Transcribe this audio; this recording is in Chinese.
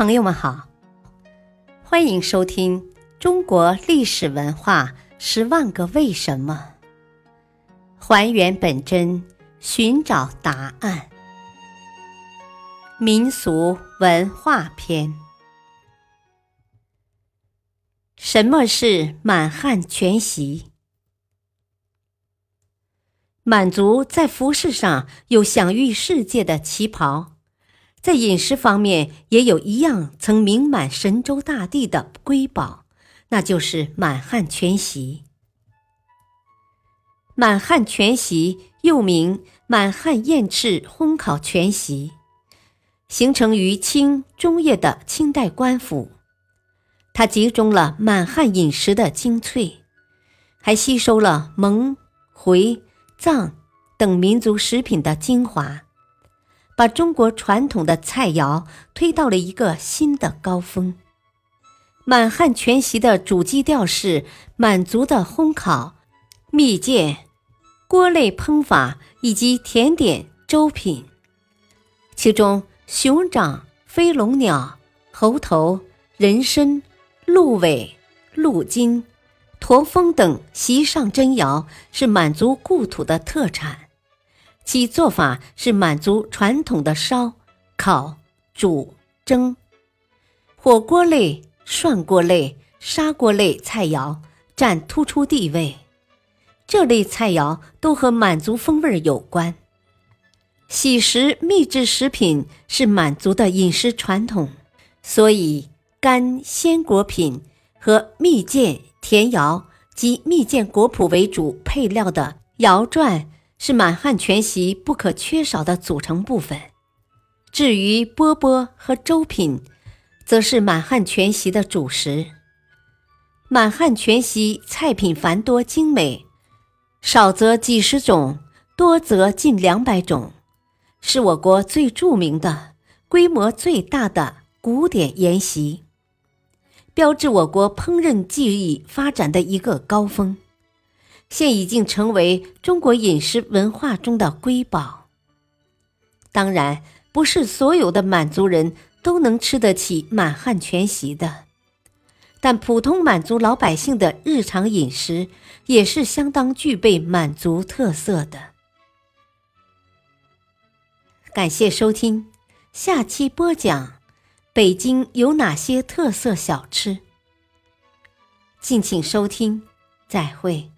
朋友们好，欢迎收听《中国历史文化十万个为什么》，还原本真，寻找答案。民俗文化篇：什么是满汉全席？满族在服饰上有享誉世界的旗袍。在饮食方面，也有一样曾名满神州大地的瑰宝，那就是满汉全席。满汉全席又名满汉燕翅烘烤全席，形成于清中叶的清代官府。它集中了满汉饮食的精粹，还吸收了蒙、回、藏等民族食品的精华。把中国传统的菜肴推到了一个新的高峰。满汉全席的主基调是满族的烘烤、蜜饯、锅类烹法以及甜点粥品。其中，熊掌、飞龙鸟、猴头、人参、鹿尾、鹿筋、驼峰等席上珍肴是满族故土的特产。其做法是满足传统的烧、烤、煮、蒸，火锅类、涮锅类、砂锅类菜肴占突出地位。这类菜肴都和满族风味有关。喜食秘制食品是满族的饮食传统，所以干鲜果品和蜜饯、甜肴及蜜饯果脯为主配料的肴馔。是满汉全席不可缺少的组成部分。至于饽饽和粥品，则是满汉全席的主食。满汉全席菜品繁多精美，少则几十种，多则近两百种，是我国最著名的、规模最大的古典宴席，标志我国烹饪技艺发展的一个高峰。现已经成为中国饮食文化中的瑰宝。当然，不是所有的满族人都能吃得起满汉全席的，但普通满族老百姓的日常饮食也是相当具备满族特色的。感谢收听，下期播讲北京有哪些特色小吃。敬请收听，再会。